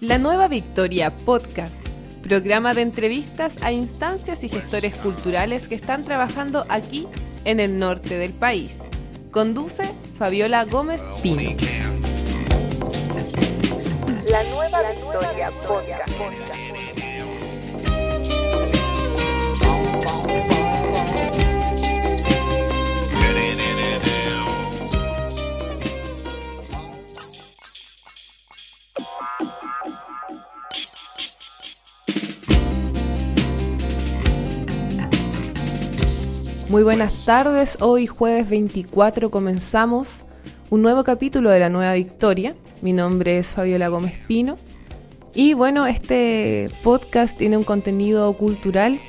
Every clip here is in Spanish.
La Nueva Victoria Podcast, programa de entrevistas a instancias y gestores culturales que están trabajando aquí en el norte del país. Conduce Fabiola Gómez Pino. La Nueva Victoria Podcast. Muy buenas tardes, hoy jueves 24 comenzamos un nuevo capítulo de la Nueva Victoria. Mi nombre es Fabiola Gómez Pino y bueno, este podcast tiene un contenido cultural.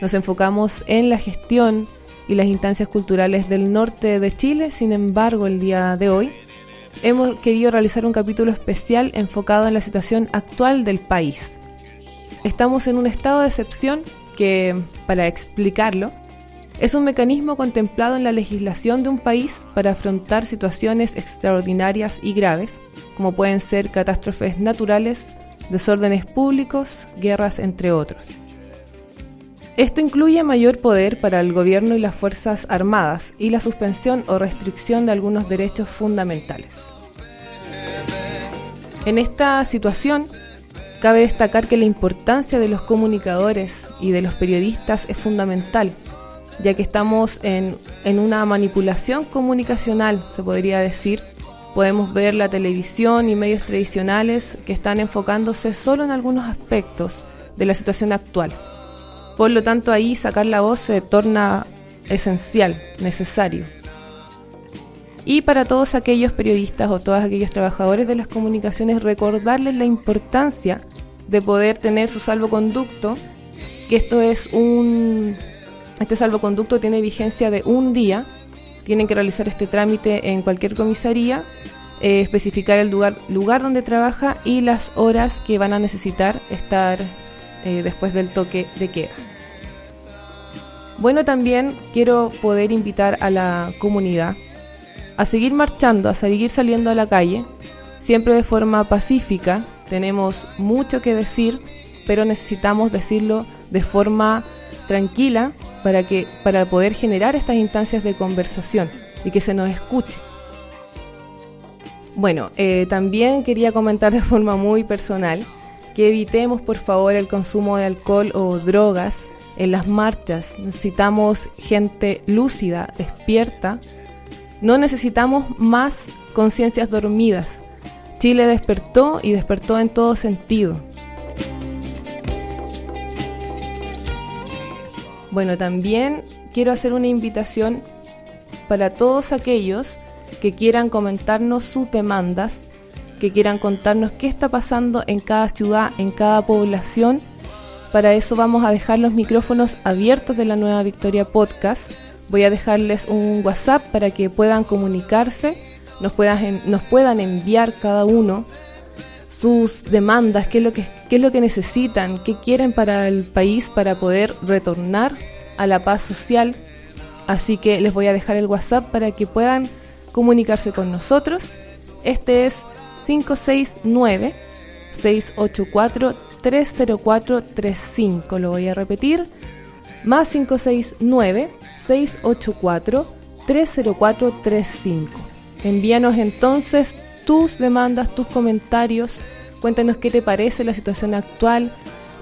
Nos enfocamos en la gestión y las instancias culturales del norte de Chile, sin embargo, el día de hoy hemos querido realizar un capítulo especial enfocado en la situación actual del país. Estamos en un estado de excepción que, para explicarlo, es un mecanismo contemplado en la legislación de un país para afrontar situaciones extraordinarias y graves, como pueden ser catástrofes naturales, desórdenes públicos, guerras, entre otros. Esto incluye mayor poder para el gobierno y las Fuerzas Armadas y la suspensión o restricción de algunos derechos fundamentales. En esta situación, cabe destacar que la importancia de los comunicadores y de los periodistas es fundamental ya que estamos en, una manipulación comunicacional, se podría decir. Podemos ver la televisión y medios tradicionales que están enfocándose solo en algunos aspectos de la situación actual. Por lo tanto, ahí sacar la voz se torna esencial, necesario. Y para todos aquellos periodistas o todos aquellos trabajadores de las comunicaciones, recordarles la importancia de poder tener su salvoconducto, que esto es un este salvoconducto tiene vigencia de un día. Tienen que realizar este trámite en cualquier comisaría, eh, especificar el lugar, lugar donde trabaja y las horas que van a necesitar estar eh, después del toque de queda. Bueno, también quiero poder invitar a la comunidad a seguir marchando, a seguir saliendo a la calle, siempre de forma pacífica. Tenemos mucho que decir, pero necesitamos decirlo de forma tranquila para, que, para poder generar estas instancias de conversación y que se nos escuche. Bueno, eh, también quería comentar de forma muy personal que evitemos por favor el consumo de alcohol o drogas en las marchas. Necesitamos gente lúcida, despierta. No necesitamos más conciencias dormidas. Chile despertó y despertó en todo sentido. Bueno, también quiero hacer una invitación para todos aquellos que quieran comentarnos sus demandas, que quieran contarnos qué está pasando en cada ciudad, en cada población. Para eso vamos a dejar los micrófonos abiertos de la Nueva Victoria Podcast. Voy a dejarles un WhatsApp para que puedan comunicarse, nos puedan, enviar cada uno sus demandas, qué es, lo que, qué es lo que necesitan, qué quieren para el país para poder retornar a la paz social. Así que les voy a dejar el WhatsApp para que puedan comunicarse con nosotros. Este es 569 684 30435. Lo voy a repetir. Más 569 684 30435. Envíanos entonces tus demandas, tus comentarios. Cuéntanos qué te parece la situación actual,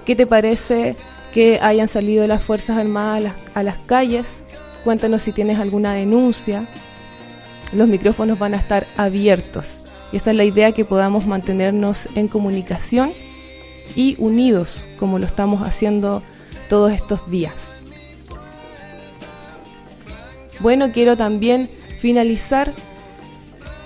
qué te parece que hayan salido las Fuerzas Armadas a las, calles. Cuéntanos si tienes alguna denuncia. Los micrófonos van a estar abiertos. Y esa es la idea que podamos mantenernos en comunicación y unidos como lo estamos haciendo todos estos días. Bueno, quiero también finalizar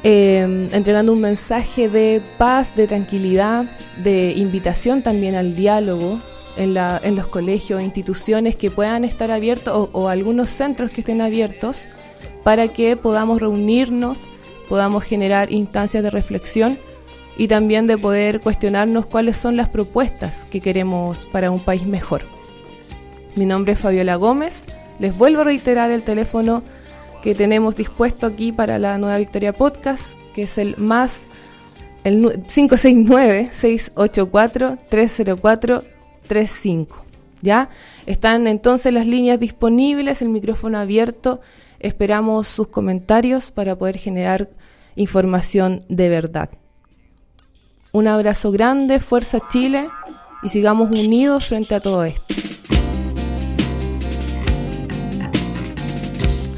Em, entregando un mensaje de paz, de tranquilidad, de invitación también al diálogo en, los colegios instituciones que puedan estar abiertos o, algunos centros que estén abiertos para que podamos reunirnos, podamos generar instancias de reflexión y también de poder cuestionarnos cuáles son las propuestas que queremos para un país mejor. Mi nombre es Fabiola Gómez, les vuelvo a reiterar el teléfono que tenemos dispuesto aquí para la Nueva Victoria Podcast, que es el más el 569-684-304-35. ¿Ya? Están entonces las líneas disponibles, el micrófono abierto. Esperamos sus comentarios para poder generar información de verdad. Un abrazo grande, fuerza Chile y sigamos unidos frente a todo esto.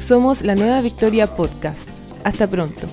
Somos la nueva Victoria Podcast. Hasta pronto.